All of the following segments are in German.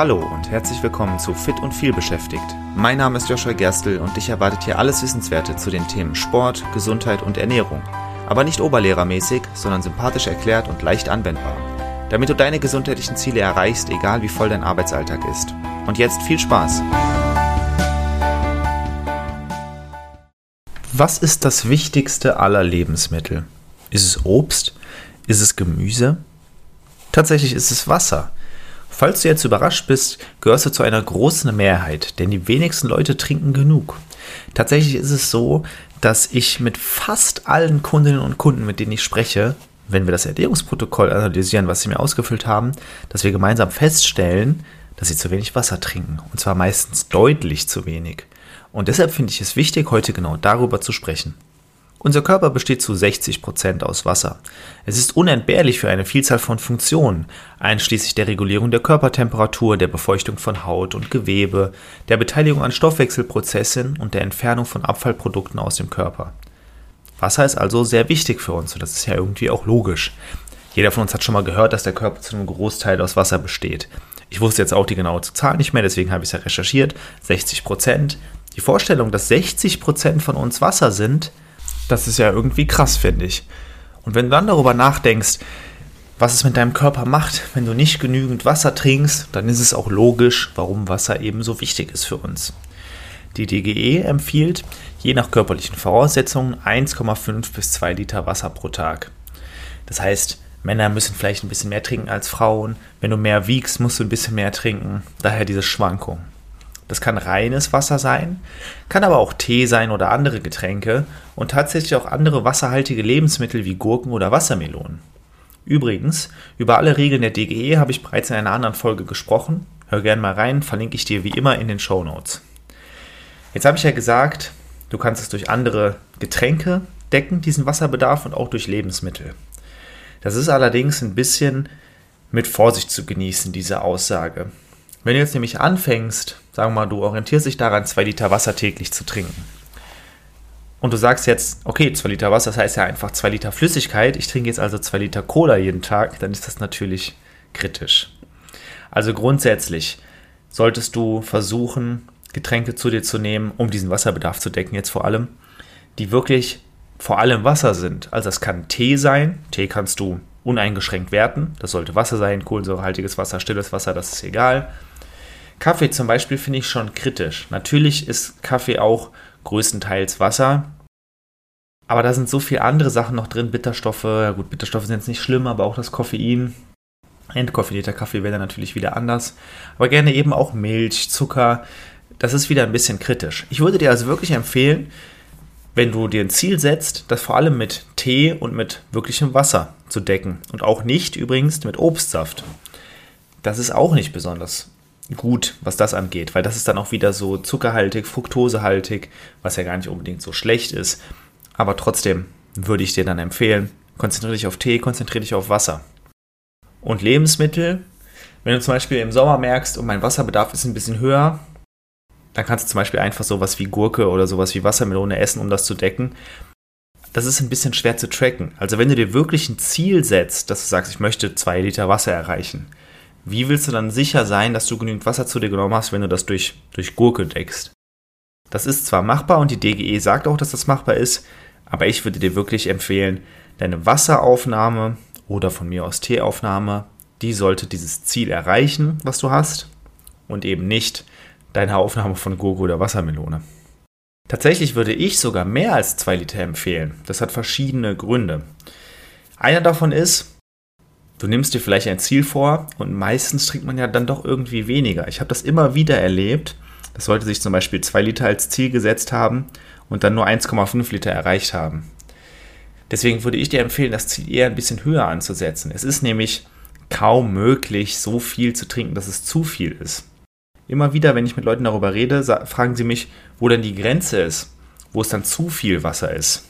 Hallo und herzlich willkommen zu Fit und viel beschäftigt. Mein Name ist Joshua Gerstl und dich erwartet hier alles Wissenswerte zu den Themen Sport, Gesundheit und Ernährung. Aber nicht oberlehrermäßig, sondern sympathisch erklärt und leicht anwendbar. Damit du deine gesundheitlichen Ziele erreichst, egal wie voll dein Arbeitsalltag ist. Und jetzt viel Spaß! Was ist das wichtigste aller Lebensmittel? Ist es Obst? Ist es Gemüse? Tatsächlich ist es Wasser. Falls du jetzt überrascht bist, gehörst du zu einer großen Mehrheit, denn die wenigsten Leute trinken genug. Tatsächlich ist es so, dass ich mit fast allen Kundinnen und Kunden, mit denen ich spreche, wenn wir das Ernährungsprotokoll analysieren, was sie mir ausgefüllt haben, dass wir gemeinsam feststellen, dass sie zu wenig Wasser trinken. Und zwar meistens deutlich zu wenig. Und deshalb finde ich es wichtig, heute genau darüber zu sprechen. Unser Körper besteht zu 60 Prozent aus Wasser. Es ist unentbehrlich für eine Vielzahl von Funktionen, einschließlich der Regulierung der Körpertemperatur, der Befeuchtung von Haut und Gewebe, der Beteiligung an Stoffwechselprozessen und der Entfernung von Abfallprodukten aus dem Körper. Wasser ist also sehr wichtig für uns und das ist ja irgendwie auch logisch. Jeder von uns hat schon mal gehört, dass der Körper zu einem Großteil aus Wasser besteht. Ich wusste jetzt auch die genaue Zahl nicht mehr, deswegen habe ich es ja recherchiert. 60 Prozent. Die Vorstellung, dass 60 Prozent von uns Wasser sind, das ist ja irgendwie krass, finde ich. Und wenn du dann darüber nachdenkst, was es mit deinem Körper macht, wenn du nicht genügend Wasser trinkst, dann ist es auch logisch, warum Wasser eben so wichtig ist für uns. Die DGE empfiehlt, je nach körperlichen Voraussetzungen, 1,5 bis 2 Liter Wasser pro Tag. Das heißt, Männer müssen vielleicht ein bisschen mehr trinken als Frauen. Wenn du mehr wiegst, musst du ein bisschen mehr trinken. Daher diese Schwankung. Das kann reines Wasser sein, kann aber auch Tee sein oder andere Getränke und tatsächlich auch andere wasserhaltige Lebensmittel wie Gurken oder Wassermelonen. Übrigens, über alle Regeln der DGE habe ich bereits in einer anderen Folge gesprochen. Hör gerne mal rein, verlinke ich dir wie immer in den Show Notes. Jetzt habe ich ja gesagt, du kannst es durch andere Getränke decken, diesen Wasserbedarf und auch durch Lebensmittel. Das ist allerdings ein bisschen mit Vorsicht zu genießen, diese Aussage. Wenn du jetzt nämlich anfängst, sagen wir mal, du orientierst dich daran, zwei Liter Wasser täglich zu trinken. Und du sagst jetzt, okay, zwei Liter Wasser, das heißt ja einfach zwei Liter Flüssigkeit. Ich trinke jetzt also zwei Liter Cola jeden Tag, dann ist das natürlich kritisch. Also grundsätzlich solltest du versuchen, Getränke zu dir zu nehmen, um diesen Wasserbedarf zu decken, jetzt vor allem, die wirklich vor allem Wasser sind. Also das kann Tee sein. Tee kannst du uneingeschränkt werten. Das sollte Wasser sein, kohlensäurehaltiges Wasser, stilles Wasser, das ist egal. Kaffee zum Beispiel finde ich schon kritisch. Natürlich ist Kaffee auch größtenteils Wasser. Aber da sind so viele andere Sachen noch drin, Bitterstoffe. Ja gut, Bitterstoffe sind jetzt nicht schlimm, aber auch das Koffein. Entkoffinierter Kaffee wäre dann natürlich wieder anders. Aber gerne eben auch Milch, Zucker. Das ist wieder ein bisschen kritisch. Ich würde dir also wirklich empfehlen, wenn du dir ein Ziel setzt, das vor allem mit Tee und mit wirklichem Wasser zu decken. Und auch nicht übrigens mit Obstsaft. Das ist auch nicht besonders gut, was das angeht, weil das ist dann auch wieder so zuckerhaltig, fruktosehaltig, was ja gar nicht unbedingt so schlecht ist. Aber trotzdem würde ich dir dann empfehlen, konzentriere dich auf Tee, konzentriere dich auf Wasser. Und Lebensmittel, wenn du zum Beispiel im Sommer merkst, und oh, mein Wasserbedarf ist ein bisschen höher, dann kannst du zum Beispiel einfach sowas wie Gurke oder sowas wie Wassermelone essen, um das zu decken. Das ist ein bisschen schwer zu tracken. Also wenn du dir wirklich ein Ziel setzt, dass du sagst, ich möchte zwei Liter Wasser erreichen, wie willst du dann sicher sein, dass du genügend Wasser zu dir genommen hast, wenn du das durch, durch Gurke deckst? Das ist zwar machbar und die DGE sagt auch, dass das machbar ist, aber ich würde dir wirklich empfehlen, deine Wasseraufnahme oder von mir aus Teeaufnahme, die sollte dieses Ziel erreichen, was du hast und eben nicht deine Aufnahme von Gurke oder Wassermelone. Tatsächlich würde ich sogar mehr als 2 Liter empfehlen. Das hat verschiedene Gründe. Einer davon ist, du nimmst dir vielleicht ein Ziel vor und meistens trinkt man ja dann doch irgendwie weniger. Ich habe das immer wieder erlebt. Das sollte sich zum Beispiel 2 Liter als Ziel gesetzt haben und dann nur 1,5 Liter erreicht haben. Deswegen würde ich dir empfehlen, das Ziel eher ein bisschen höher anzusetzen. Es ist nämlich kaum möglich, so viel zu trinken, dass es zu viel ist. Immer wieder, wenn ich mit Leuten darüber rede, fragen sie mich, wo denn die Grenze ist, wo es dann zu viel Wasser ist.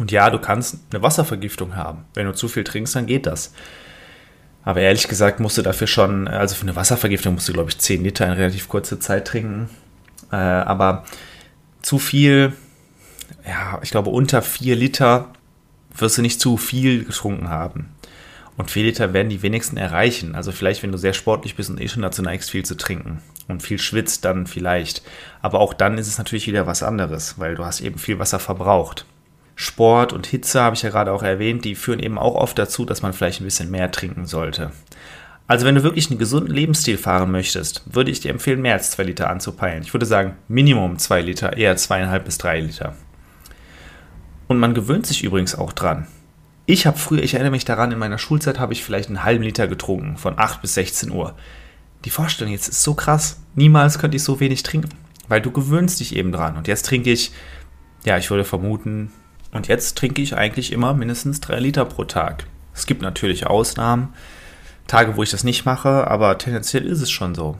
Und ja, du kannst eine Wasservergiftung haben. Wenn du zu viel trinkst, dann geht das. Aber ehrlich gesagt musst du dafür schon, also für eine Wasservergiftung musst du, glaube ich, 10 Liter in relativ kurzer Zeit trinken. Äh, aber zu viel, ja, ich glaube, unter 4 Liter wirst du nicht zu viel getrunken haben. Und 4 Liter werden die wenigsten erreichen. Also vielleicht, wenn du sehr sportlich bist und eh schon dazu neigst, viel zu trinken und viel schwitzt, dann vielleicht. Aber auch dann ist es natürlich wieder was anderes, weil du hast eben viel Wasser verbraucht. Sport und Hitze habe ich ja gerade auch erwähnt, die führen eben auch oft dazu, dass man vielleicht ein bisschen mehr trinken sollte. Also wenn du wirklich einen gesunden Lebensstil fahren möchtest, würde ich dir empfehlen, mehr als 2 Liter anzupeilen. Ich würde sagen, Minimum 2 Liter, eher 2,5 bis 3 Liter. Und man gewöhnt sich übrigens auch dran. Ich habe früher, ich erinnere mich daran, in meiner Schulzeit habe ich vielleicht einen halben Liter getrunken, von 8 bis 16 Uhr. Die Vorstellung jetzt ist so krass. Niemals könnte ich so wenig trinken, weil du gewöhnst dich eben dran. Und jetzt trinke ich, ja, ich würde vermuten, und jetzt trinke ich eigentlich immer mindestens 3 Liter pro Tag. Es gibt natürlich Ausnahmen, Tage, wo ich das nicht mache, aber tendenziell ist es schon so.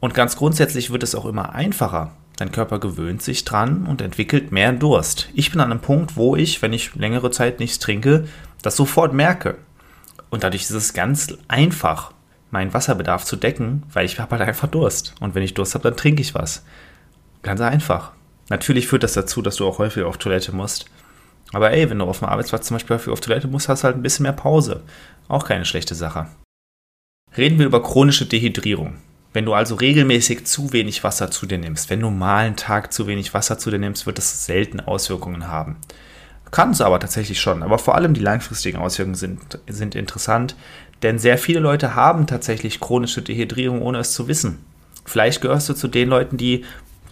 Und ganz grundsätzlich wird es auch immer einfacher. Dein Körper gewöhnt sich dran und entwickelt mehr Durst. Ich bin an einem Punkt, wo ich, wenn ich längere Zeit nichts trinke, das sofort merke. Und dadurch ist es ganz einfach, meinen Wasserbedarf zu decken, weil ich habe halt einfach Durst. Und wenn ich Durst habe, dann trinke ich was. Ganz einfach. Natürlich führt das dazu, dass du auch häufig auf Toilette musst. Aber ey, wenn du auf dem Arbeitsplatz zum Beispiel häufig auf Toilette musst, hast du halt ein bisschen mehr Pause. Auch keine schlechte Sache. Reden wir über chronische Dehydrierung. Wenn du also regelmäßig zu wenig Wasser zu dir nimmst, wenn du mal einen Tag zu wenig Wasser zu dir nimmst, wird das selten Auswirkungen haben. Kann es aber tatsächlich schon, aber vor allem die langfristigen Auswirkungen sind, sind interessant, denn sehr viele Leute haben tatsächlich chronische Dehydrierung, ohne es zu wissen. Vielleicht gehörst du zu den Leuten, die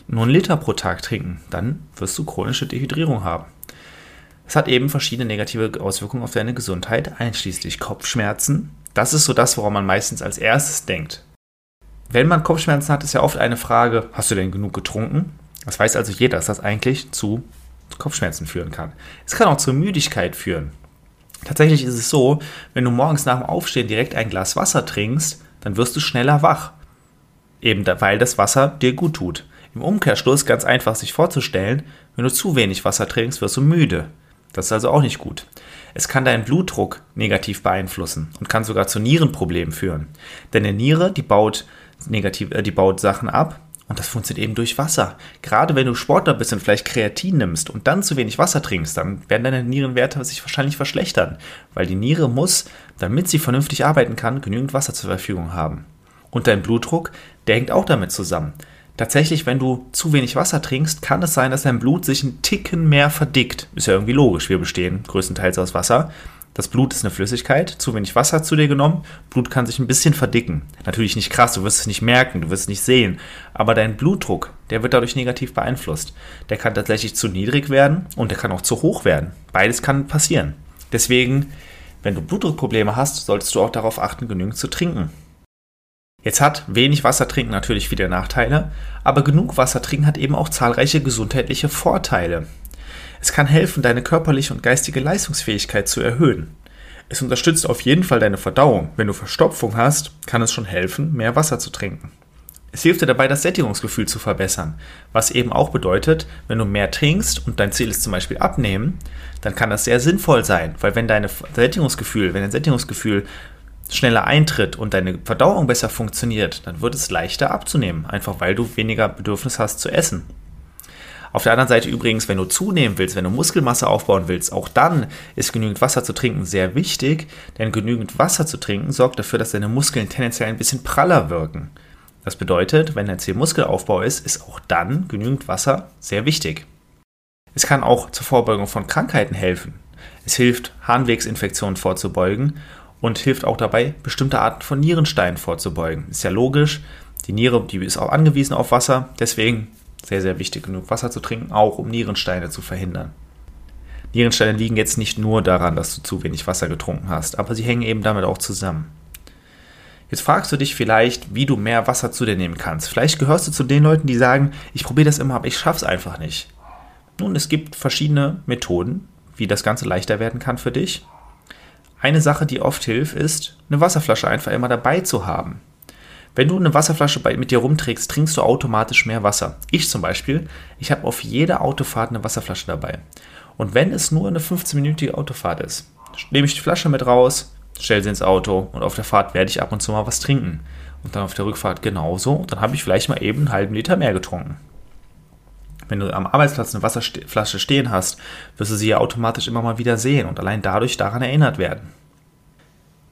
nur einen Liter pro Tag trinken, dann wirst du chronische Dehydrierung haben. Es hat eben verschiedene negative Auswirkungen auf deine Gesundheit, einschließlich Kopfschmerzen. Das ist so das, woran man meistens als erstes denkt, wenn man Kopfschmerzen hat, ist ja oft eine Frage, hast du denn genug getrunken? Das weiß also jeder, dass das eigentlich zu Kopfschmerzen führen kann. Es kann auch zur Müdigkeit führen. Tatsächlich ist es so, wenn du morgens nach dem Aufstehen direkt ein Glas Wasser trinkst, dann wirst du schneller wach. Eben weil das Wasser dir gut tut. Im Umkehrschluss ganz einfach sich vorzustellen, wenn du zu wenig Wasser trinkst, wirst du müde. Das ist also auch nicht gut. Es kann deinen Blutdruck negativ beeinflussen und kann sogar zu Nierenproblemen führen. Denn eine Niere, die baut negativ, äh, die baut Sachen ab. Und das funktioniert eben durch Wasser. Gerade wenn du Sportler bist und vielleicht Kreatin nimmst und dann zu wenig Wasser trinkst, dann werden deine Nierenwerte sich wahrscheinlich verschlechtern. Weil die Niere muss, damit sie vernünftig arbeiten kann, genügend Wasser zur Verfügung haben. Und dein Blutdruck, der hängt auch damit zusammen. Tatsächlich, wenn du zu wenig Wasser trinkst, kann es sein, dass dein Blut sich einen Ticken mehr verdickt. Ist ja irgendwie logisch, wir bestehen größtenteils aus Wasser. Das Blut ist eine Flüssigkeit, zu wenig Wasser zu dir genommen, Blut kann sich ein bisschen verdicken. Natürlich nicht krass, du wirst es nicht merken, du wirst es nicht sehen, aber dein Blutdruck, der wird dadurch negativ beeinflusst. Der kann tatsächlich zu niedrig werden und der kann auch zu hoch werden. Beides kann passieren. Deswegen, wenn du Blutdruckprobleme hast, solltest du auch darauf achten, genügend zu trinken. Jetzt hat wenig Wasser trinken natürlich viele Nachteile, aber genug Wasser trinken hat eben auch zahlreiche gesundheitliche Vorteile. Es kann helfen, deine körperliche und geistige Leistungsfähigkeit zu erhöhen. Es unterstützt auf jeden Fall deine Verdauung. Wenn du Verstopfung hast, kann es schon helfen, mehr Wasser zu trinken. Es hilft dir dabei, das Sättigungsgefühl zu verbessern, was eben auch bedeutet, wenn du mehr trinkst und dein Ziel ist zum Beispiel abnehmen, dann kann das sehr sinnvoll sein, weil wenn dein Sättigungsgefühl, wenn dein Sättigungsgefühl schneller eintritt und deine Verdauung besser funktioniert, dann wird es leichter abzunehmen, einfach weil du weniger Bedürfnis hast zu essen. Auf der anderen Seite übrigens, wenn du zunehmen willst, wenn du Muskelmasse aufbauen willst, auch dann ist genügend Wasser zu trinken sehr wichtig, denn genügend Wasser zu trinken sorgt dafür, dass deine Muskeln tendenziell ein bisschen praller wirken. Das bedeutet, wenn dein Ziel Muskelaufbau ist, ist auch dann genügend Wasser sehr wichtig. Es kann auch zur Vorbeugung von Krankheiten helfen. Es hilft, Harnwegsinfektionen vorzubeugen und hilft auch dabei, bestimmte Arten von Nierensteinen vorzubeugen. Ist ja logisch, die Niere, die ist auch angewiesen auf Wasser, deswegen sehr, sehr wichtig, genug Wasser zu trinken, auch um Nierensteine zu verhindern. Nierensteine liegen jetzt nicht nur daran, dass du zu wenig Wasser getrunken hast, aber sie hängen eben damit auch zusammen. Jetzt fragst du dich vielleicht, wie du mehr Wasser zu dir nehmen kannst. Vielleicht gehörst du zu den Leuten, die sagen, ich probiere das immer, aber ich schaffe es einfach nicht. Nun, es gibt verschiedene Methoden, wie das Ganze leichter werden kann für dich. Eine Sache, die oft hilft, ist, eine Wasserflasche einfach immer dabei zu haben. Wenn du eine Wasserflasche mit dir rumträgst, trinkst du automatisch mehr Wasser. Ich zum Beispiel, ich habe auf jeder Autofahrt eine Wasserflasche dabei. Und wenn es nur eine 15-minütige Autofahrt ist, nehme ich die Flasche mit raus, stelle sie ins Auto und auf der Fahrt werde ich ab und zu mal was trinken. Und dann auf der Rückfahrt genauso. Dann habe ich vielleicht mal eben einen halben Liter mehr getrunken. Wenn du am Arbeitsplatz eine Wasserflasche stehen hast, wirst du sie ja automatisch immer mal wieder sehen und allein dadurch daran erinnert werden.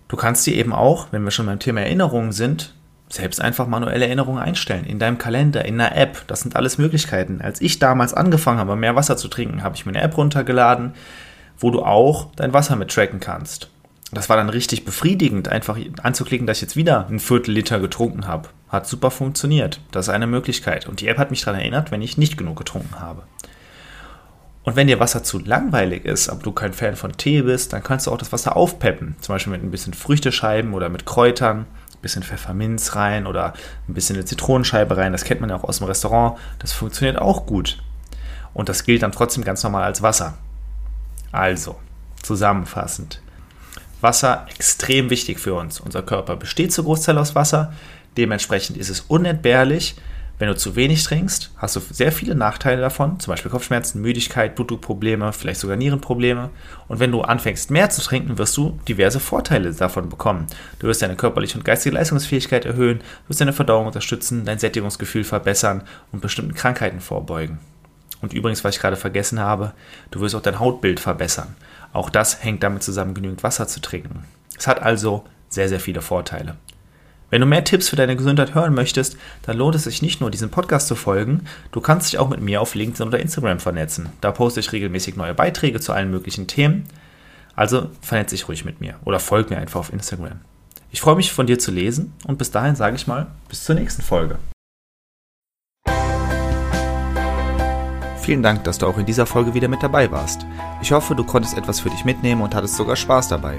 Du kannst dir eben auch, wenn wir schon beim Thema Erinnerungen sind, selbst einfach manuelle Erinnerungen einstellen. In deinem Kalender, in einer App. Das sind alles Möglichkeiten. Als ich damals angefangen habe, mehr Wasser zu trinken, habe ich mir eine App runtergeladen, wo du auch dein Wasser mit tracken kannst. Das war dann richtig befriedigend, einfach anzuklicken, dass ich jetzt wieder ein Viertel Liter getrunken habe. Hat super funktioniert. Das ist eine Möglichkeit. Und die App hat mich daran erinnert, wenn ich nicht genug getrunken habe. Und wenn dir Wasser zu langweilig ist, aber du kein Fan von Tee bist, dann kannst du auch das Wasser aufpeppen. Zum Beispiel mit ein bisschen Früchtescheiben oder mit Kräutern, ein bisschen Pfefferminz rein oder ein bisschen eine Zitronenscheibe rein. Das kennt man ja auch aus dem Restaurant. Das funktioniert auch gut. Und das gilt dann trotzdem ganz normal als Wasser. Also, zusammenfassend. Wasser extrem wichtig für uns. Unser Körper besteht zu Großteil aus Wasser. Dementsprechend ist es unentbehrlich. Wenn du zu wenig trinkst, hast du sehr viele Nachteile davon, zum Beispiel Kopfschmerzen, Müdigkeit, Blutdruckprobleme, vielleicht sogar Nierenprobleme. Und wenn du anfängst mehr zu trinken, wirst du diverse Vorteile davon bekommen. Du wirst deine körperliche und geistige Leistungsfähigkeit erhöhen, wirst deine Verdauung unterstützen, dein Sättigungsgefühl verbessern und bestimmten Krankheiten vorbeugen. Und übrigens, was ich gerade vergessen habe, du wirst auch dein Hautbild verbessern. Auch das hängt damit zusammen, genügend Wasser zu trinken. Es hat also sehr, sehr viele Vorteile. Wenn du mehr Tipps für deine Gesundheit hören möchtest, dann lohnt es sich nicht nur, diesem Podcast zu folgen, du kannst dich auch mit mir auf LinkedIn oder Instagram vernetzen. Da poste ich regelmäßig neue Beiträge zu allen möglichen Themen. Also vernetze dich ruhig mit mir oder folg mir einfach auf Instagram. Ich freue mich von dir zu lesen und bis dahin sage ich mal, bis zur nächsten Folge. Vielen Dank, dass du auch in dieser Folge wieder mit dabei warst. Ich hoffe, du konntest etwas für dich mitnehmen und hattest sogar Spaß dabei.